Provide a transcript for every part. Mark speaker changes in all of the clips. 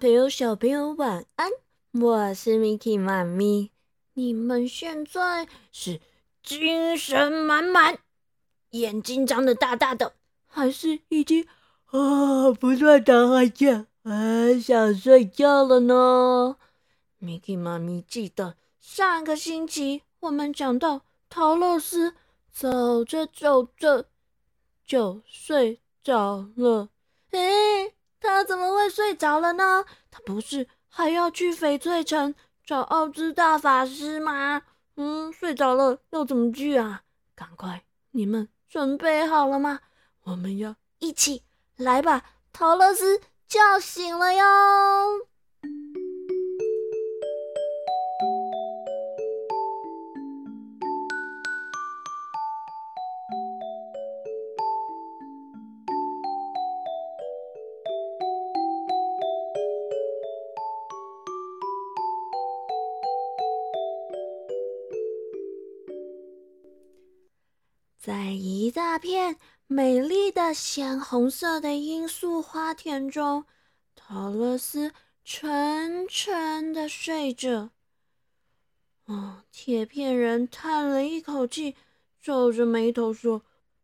Speaker 1: 朋友、小朋友晚安，我是 Miki 妈咪。你们现在是精神满满，眼睛张得大大的，还是已经啊不断打哈欠，很想睡觉了呢？Miki 妈咪记得上个星期我们讲到陶乐斯走着走着就睡着了，诶。他怎么会睡着了呢？他不是还要去翡翠城找奥兹大法师吗？嗯，睡着了要怎么去啊？赶快，你们准备好了吗？我们要一起来把陶乐斯叫醒了哟！在一大片美丽的鲜红色的罂粟花田中，陶乐斯沉沉的睡着。哦，铁片人叹了一口气，皱着眉头说：“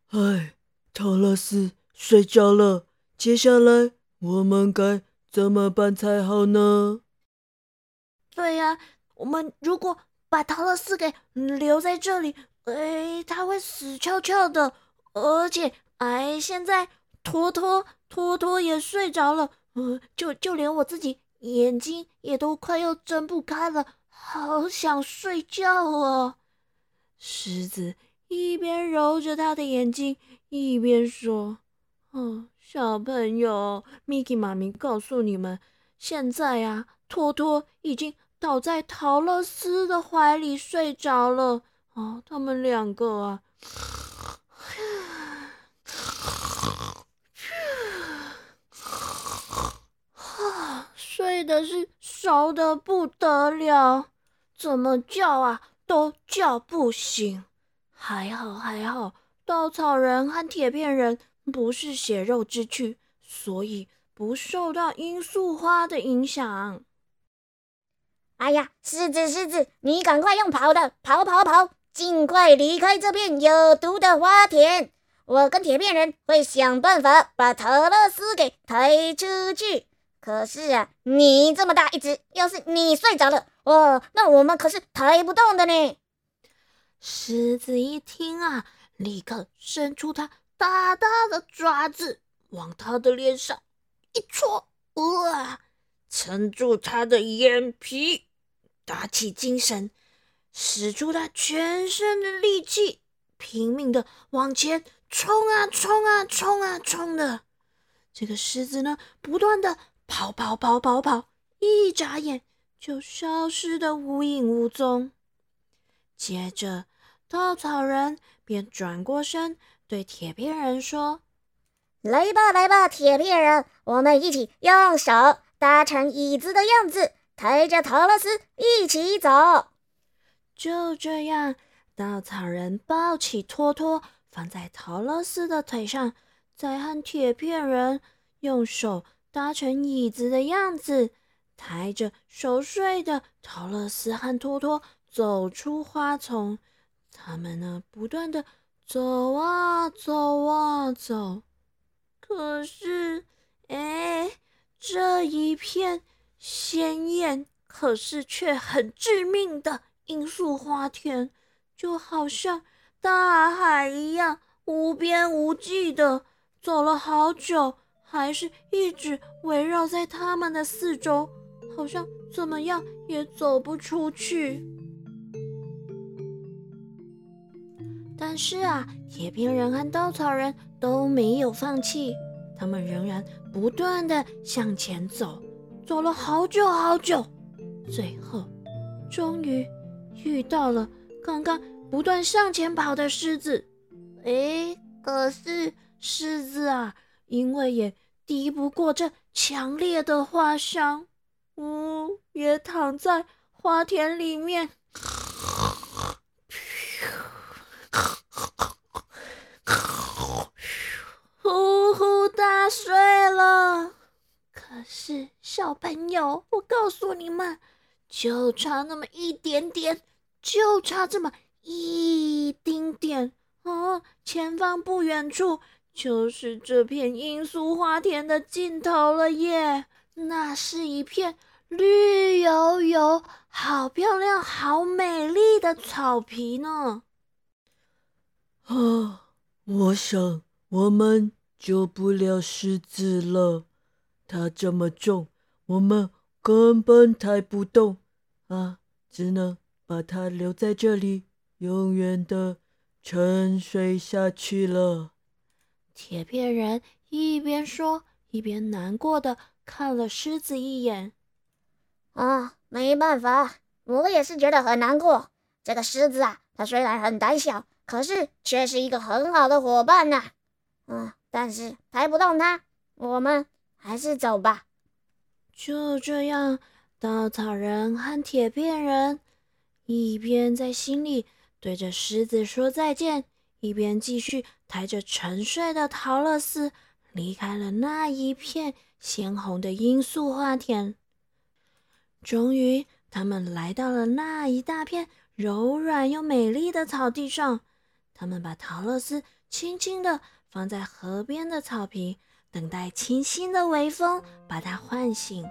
Speaker 2: 唉，陶乐斯睡着了，接下来我们该怎么办才好呢？”
Speaker 1: 对呀，我们如果把陶乐斯给留在这里。哎，他会死翘翘的，而且哎，现在托托托托也睡着了，呃，就就连我自己眼睛也都快要睁不开了，好想睡觉哦。狮子一边揉着他的眼睛，一边说：“哦，小朋友，Miki 妈咪告诉你们，现在啊，托托已经倒在陶乐斯的怀里睡着了。”哦，他们两个啊，啊，睡的是熟的不得了，怎么叫啊都叫不醒。还好还好，稻草人和铁片人不是血肉之躯，所以不受到罂粟花的影响。
Speaker 3: 哎呀，狮子狮子，你赶快用跑的，跑跑跑！尽快离开这片有毒的花田！我跟铁片人会想办法把特勒斯给抬出去。可是啊，你这么大一只，要是你睡着了，哦，那我们可是抬不动的呢。
Speaker 1: 狮子一听啊，立刻伸出它大大的爪子，往他的脸上一戳，哇，撑住他的眼皮，打起精神。使出他全身的力气，拼命的往前冲啊冲啊冲啊冲的。这个狮子呢，不断的跑跑跑跑跑，一眨眼就消失的无影无踪。接着，稻草人便转过身对铁片人说：“
Speaker 3: 来吧来吧，铁片人，我们一起用手搭成椅子的样子，抬着陶乐斯一起走。”
Speaker 1: 就这样，稻草人抱起托托，放在陶乐斯的腿上，再和铁片人用手搭成椅子的样子，抬着熟睡的陶乐斯和托托走出花丛。他们呢，不断的走啊走啊走，可是，哎，这一片鲜艳，可是却很致命的。罂粟花田就好像大海一样无边无际的，走了好久，还是一直围绕在他们的四周，好像怎么样也走不出去。但是啊，铁片人和稻草人都没有放弃，他们仍然不断的向前走，走了好久好久，最后终于。遇到了刚刚不断向前跑的狮子，哎，可是狮子啊，因为也敌不过这强烈的花香，呜，也躺在花田里面，呼呼大睡了。可是小朋友，我告诉你们，就差那么一点点，就差这么一丁点啊！前方不远处就是这片罂粟花田的尽头了耶！那是一片绿油油、好漂亮、好美丽的草皮呢。
Speaker 2: 啊，我想我们救不了狮子了。它这么重，我们根本抬不动啊！只能把它留在这里，永远的沉睡下去了。
Speaker 1: 铁片人一边说，一边难过的看了狮子一眼。
Speaker 3: 啊，没办法，我也是觉得很难过。这个狮子啊，它虽然很胆小，可是却是一个很好的伙伴呐。嗯，但是抬不动它，我们。还是走吧。
Speaker 1: 就这样，稻草人和铁片人一边在心里对着狮子说再见，一边继续抬着沉睡的陶乐斯离开了那一片鲜红的罂粟花田。终于，他们来到了那一大片柔软又美丽的草地上。他们把陶乐斯轻轻地放在河边的草坪。等待清新的微风把它唤醒。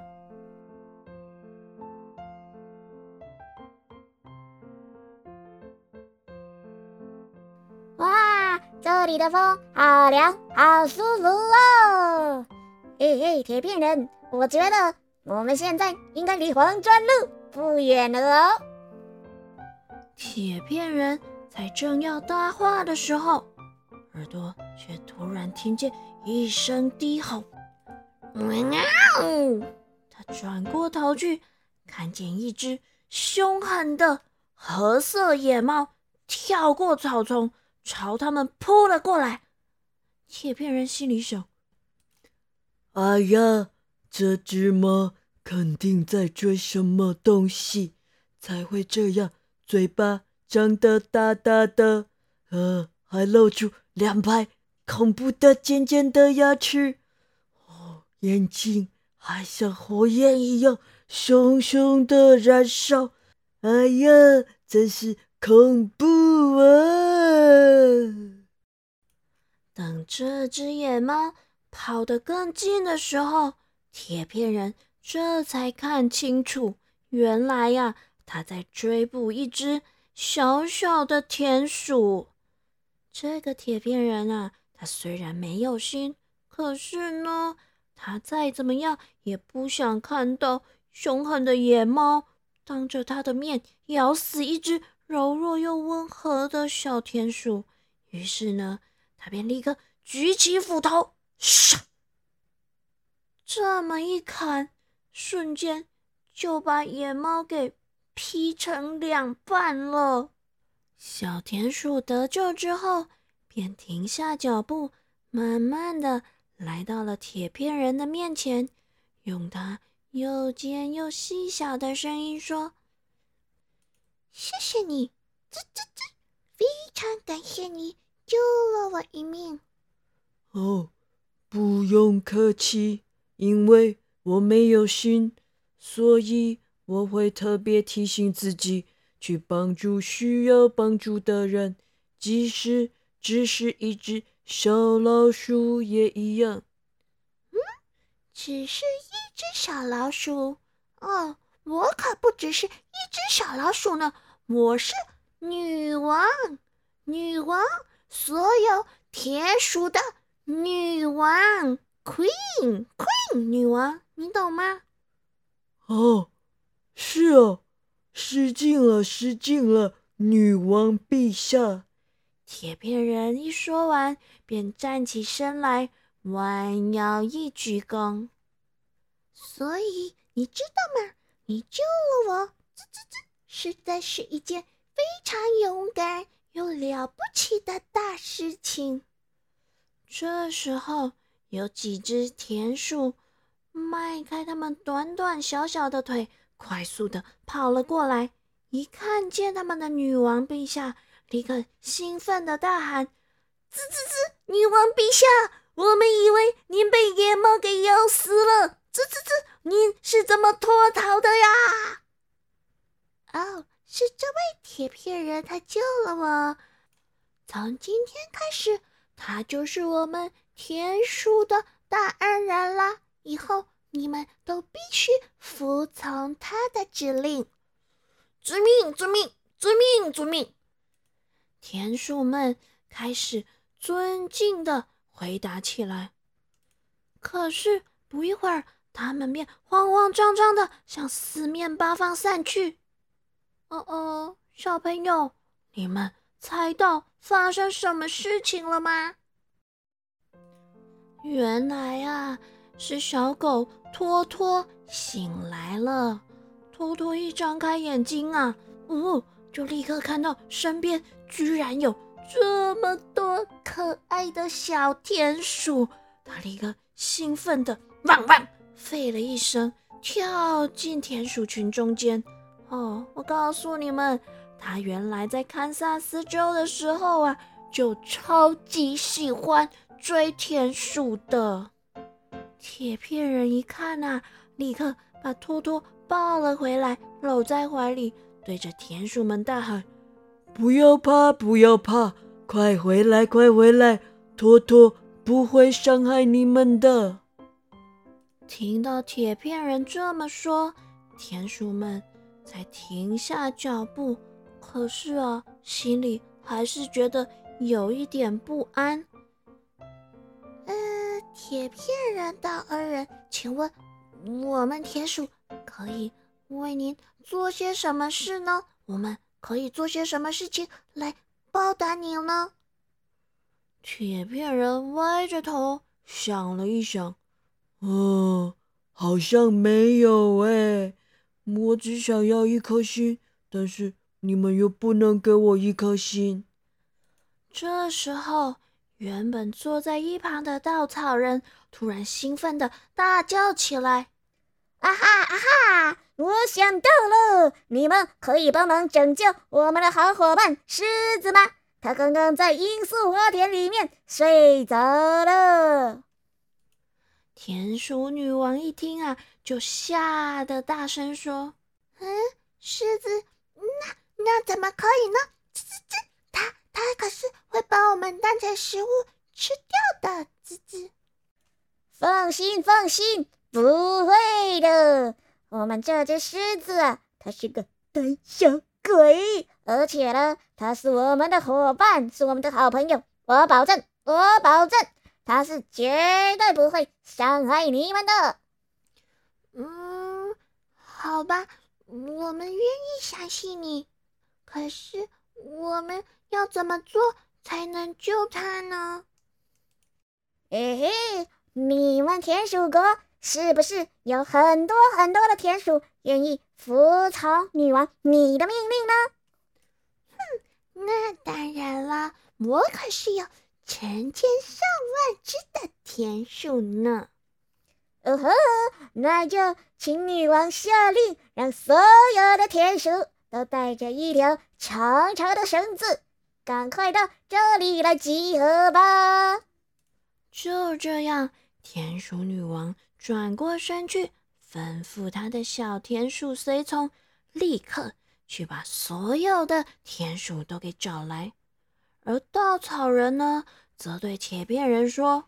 Speaker 3: 这里的风好凉，好舒服哦！嘿嘿，铁片人，我觉得我们现在应该离黄砖路不远了哦。
Speaker 1: 铁片人在正要搭话的时候，耳朵却突然听见。一声低吼，喵！他转过头去，看见一只凶狠的褐色野猫跳过草丛，朝他们扑了过来。铁片人心里想：“
Speaker 2: 哎呀，这只猫肯定在追什么东西，才会这样，嘴巴张得大大的，呃，还露出两排。”恐怖的尖尖的牙齿，哦，眼睛还像火焰一样熊熊的燃烧。哎呀，真是恐怖啊！
Speaker 1: 等这只野猫跑得更近的时候，铁片人这才看清楚，原来呀，他在追捕一只小小的田鼠。这个铁片人啊。他虽然没有心，可是呢，他再怎么样也不想看到凶狠的野猫当着他的面咬死一只柔弱又温和的小田鼠。于是呢，他便立刻举起斧头，唰，这么一砍，瞬间就把野猫给劈成两半了。小田鼠得救之后。便停下脚步，慢慢的来到了铁片人的面前，用他又尖又细小的声音说：“谢谢你，这这这，非常感谢你救了我一命。”
Speaker 2: 哦，不用客气，因为我没有心，所以我会特别提醒自己去帮助需要帮助的人，即使。只是一只小老鼠也一样。
Speaker 1: 嗯，只是一只小老鼠。哦，我可不只是一只小老鼠呢，我是女王，女王，所有铁鼠的女王，Queen，Queen，女王，你懂吗？
Speaker 2: 哦，是哦，失敬了，失敬了，女王陛下。
Speaker 1: 铁片人一说完，便站起身来，弯腰一鞠躬。所以你知道吗？你救了我，吱吱吱，实在是一件非常勇敢又了不起的大事情。这时候，有几只田鼠迈开它们短短小小的腿，快速的跑了过来。一看见他们的女王陛下。立刻兴奋的大喊：“滋滋滋！女王陛下，我们以为您被野猫给咬死了！吱吱吱，您是怎么脱逃的呀？是这位铁片人，他救了我。从今天开始，他就是我们田鼠的大恩人了。以后你们都必须服从他的指令。
Speaker 4: 遵命，遵命，遵命，遵命。
Speaker 1: 田鼠们开始尊敬的回答起来。可是不一会儿，他们便慌慌张张的向四面八方散去。哦哦，小朋友，你们猜到发生什么事情了吗？原来啊，是小狗托托醒来了。托托一张开眼睛啊，哦，就立刻看到身边居然有这么多可爱的小田鼠，他立刻兴奋的汪汪吠了一声，跳进田鼠群中间。哦，我告诉你们，他原来在堪萨斯州的时候啊，就超级喜欢追田鼠的。铁片人一看呐，立刻把托托抱了回来，搂在怀里，对着田鼠们大喊：“
Speaker 2: 不要怕，不要怕，快回来，快回来，托托不会伤害你们的。”
Speaker 1: 听到铁片人这么说，田鼠们。才停下脚步，可是啊，心里还是觉得有一点不安。呃，铁片人大恩人，请问我们田鼠可以为您做些什么事呢？我们可以做些什么事情来报答您呢？铁片人歪着头想了一想，
Speaker 2: 嗯，好像没有哎。我只想要一颗心，但是你们又不能给我一颗心。
Speaker 1: 这时候，原本坐在一旁的稻草人突然兴奋的大叫起来：“
Speaker 3: 啊哈啊哈！我想到了，你们可以帮忙拯救我们的好伙伴狮子吗？他刚刚在罂粟花田里面睡着了。”
Speaker 1: 田鼠女王一听啊，就吓得大声说：“嗯，狮子，那那怎么可以呢？吱吱吱，它它可是会把我们当成食物吃掉的。”吱吱，
Speaker 3: 放心放心，不会的。我们这只狮子啊，它是个胆小鬼，而且呢，它是我们的伙伴，是我们的好朋友。我保证，我保证。他是绝对不会伤害你们的。
Speaker 1: 嗯，好吧，我们愿意相信你。可是我们要怎么做才能救他呢？
Speaker 3: 嘿嘿，你们田鼠国是不是有很多很多的田鼠愿意服从女王你的命令呢？
Speaker 1: 哼，那当然了，我可是有。成千上万只的田鼠呢？
Speaker 3: 哦吼，那就请女王下令，让所有的田鼠都带着一条长长的绳子，赶快到这里来集合吧！
Speaker 1: 就这样，田鼠女王转过身去，吩咐她的小田鼠随从，立刻去把所有的田鼠都给找来。而稻草人呢，则对铁片人说：“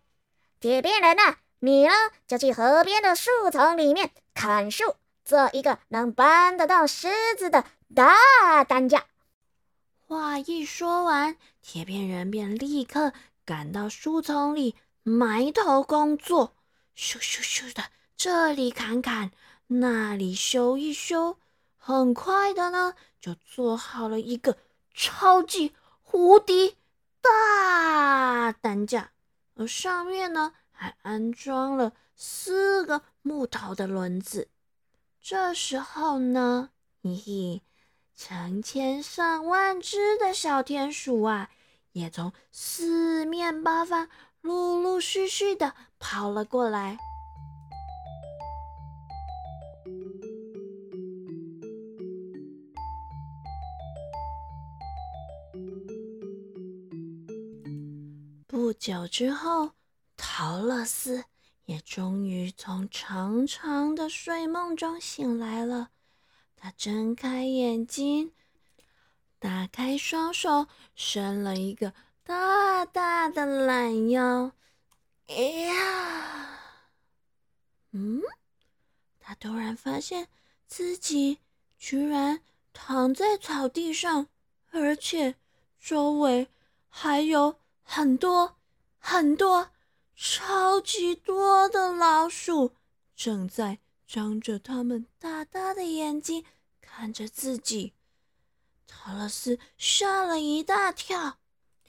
Speaker 3: 铁片人呐，你呢就去河边的树丛里面砍树，做一个能搬得到狮子的大担架。”
Speaker 1: 话一说完，铁片人便立刻赶到树丛里，埋头工作，咻咻咻的，这里砍砍，那里修一修，很快的呢，就做好了一个超级。无敌大担架，而上面呢还安装了四个木头的轮子。这时候呢，嘿嘿，成千上万只的小田鼠啊，也从四面八方陆陆续续的跑了过来。不久之后，陶乐斯也终于从长长的睡梦中醒来了。他睁开眼睛，打开双手，伸了一个大大的懒腰。哎呀，嗯，他突然发现自己居然躺在草地上，而且周围还有很多很多。超级多的老鼠正在张着它们大大的眼睛看着自己，陶乐斯吓了一大跳。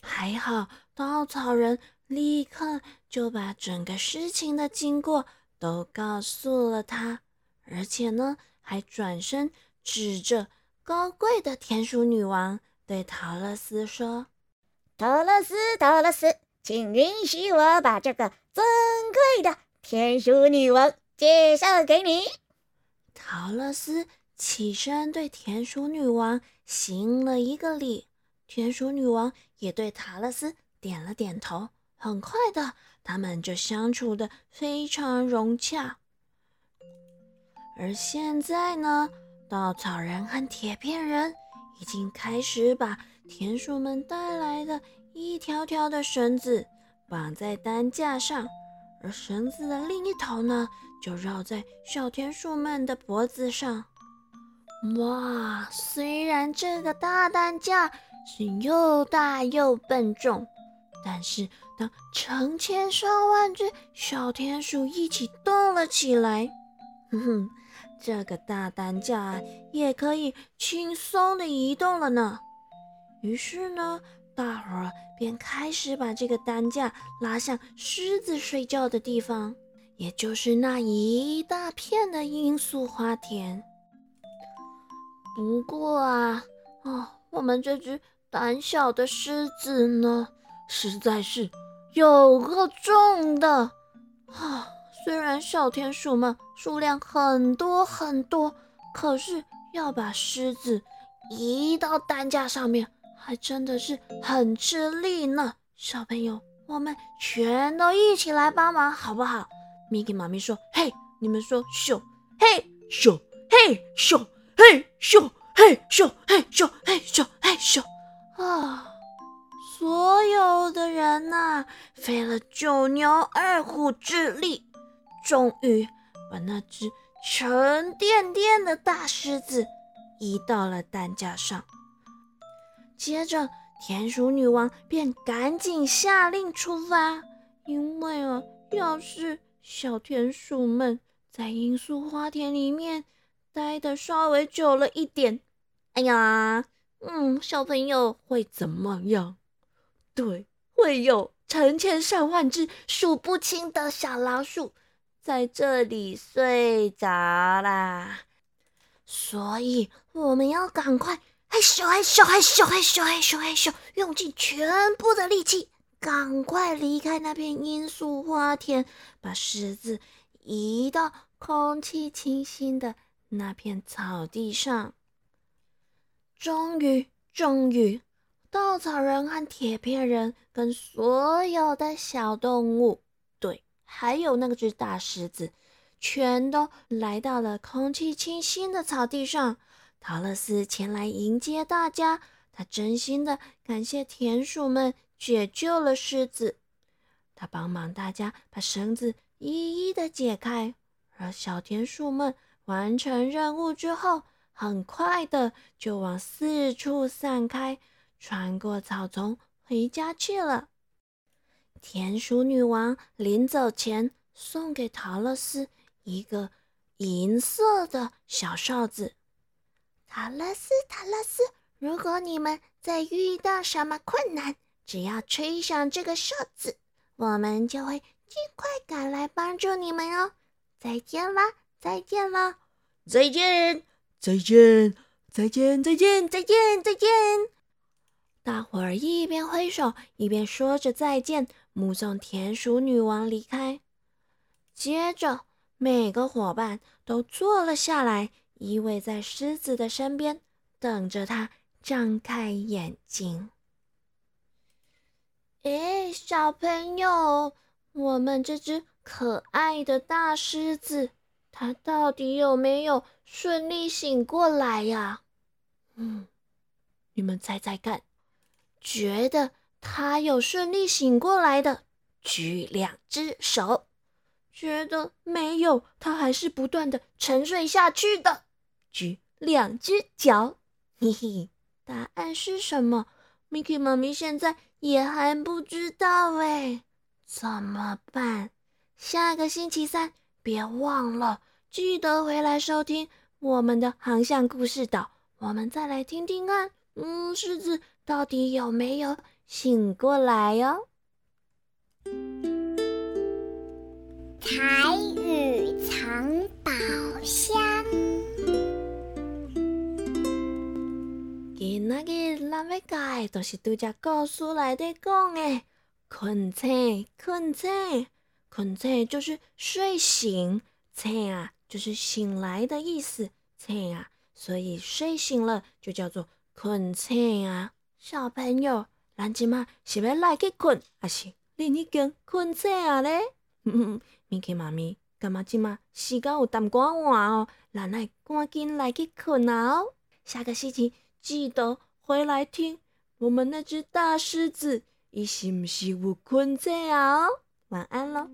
Speaker 1: 还好稻草人立刻就把整个事情的经过都告诉了他，而且呢，还转身指着高贵的田鼠女王对陶乐斯说：“
Speaker 3: 陶乐斯，陶乐斯。”请允许我把这个尊贵的天鼠女王介绍给你。
Speaker 1: 陶乐斯起身对田鼠女王行了一个礼，田鼠女王也对陶乐斯点了点头。很快的，他们就相处的非常融洽。而现在呢，稻草人和铁片人已经开始把田鼠们带来的。一条条的绳子绑在担架上，而绳子的另一头呢，就绕在小田鼠们的脖子上。哇，虽然这个大担架是又大又笨重，但是当成千上万只小田鼠一起动了起来，哼哼，这个大担架也可以轻松的移动了呢。于是呢。大伙儿便开始把这个担架拉向狮子睡觉的地方，也就是那一大片的罂粟花田。不过啊，啊，我们这只胆小的狮子呢，实在是有够重的啊！虽然小田鼠们数量很多很多，可是要把狮子移到担架上面。还真的是很吃力呢，小朋友，我们全都一起来帮忙好不好？Miki 妈咪说：“嘿，你们说咻，嘿咻，嘿咻，嘿咻，嘿咻，嘿咻，嘿咻，嘿咻啊！”所有的人呐，费了九牛二虎之力，终于把那只沉甸甸的大狮子移到了担架上。接着，田鼠女王便赶紧下令出发，因为啊，要是小田鼠们在罂粟花田里面待的稍微久了一点，哎呀，嗯，小朋友会怎么样？对，会有成千上万只数不清的小老鼠在这里睡着啦，所以我们要赶快。害羞害羞害羞害羞害羞害羞，用尽全部的力气，赶快离开那片罂粟花田，把狮子移到空气清新的那片草地上。终于，终于，稻草人和铁片人跟所有的小动物，对，还有那个只大狮子，全都来到了空气清新的草地上。陶乐斯前来迎接大家，他真心的感谢田鼠们解救了狮子。他帮忙大家把绳子一一的解开，而小田鼠们完成任务之后，很快的就往四处散开，穿过草丛回家去了。田鼠女王临走前送给陶乐斯一个银色的小哨子。
Speaker 3: 塔勒斯，塔勒斯，如果你们再遇到什么困难，只要吹响这个哨子，我们就会尽快赶来帮助你们哦。再见啦，再见啦，
Speaker 4: 再见，
Speaker 2: 再见，再见，再见，
Speaker 3: 再见，再见。
Speaker 1: 大伙儿一边挥手，一边说着再见，目送田鼠女王离开。接着，每个伙伴都坐了下来。依偎在狮子的身边，等着它张开眼睛。
Speaker 3: 哎，小朋友，
Speaker 1: 我们这只可爱的大狮子，它到底有没有顺利醒过来呀？嗯，你们猜猜看，觉得它有顺利醒过来的，举两只手；觉得没有，它还是不断的沉睡下去的，举两只脚。嘿嘿，答案是什么？Mickey 妈咪现在也还不知道哎，怎么办？下个星期三别忘了，记得回来收听我们的航向故事岛。我们再来听听看，嗯，狮子到底有没有醒过来哟？
Speaker 3: 彩雨藏宝箱。
Speaker 1: 今仔日咱要讲的，就是拄只故事内底讲的“困醒”，困醒，困醒就是睡醒，醒啊就是醒来的意思，醒啊。所以睡醒了就叫做困醒啊，小朋友，咱今嘛是要来去困，还是你已经困醒啊咧？咪去妈咪，干嘛今嘛时间有淡薄晚哦，咱来赶紧来去困啊哦。下个星期记得回来听我们那只大狮子，伊是不是有困在啊？晚安喽。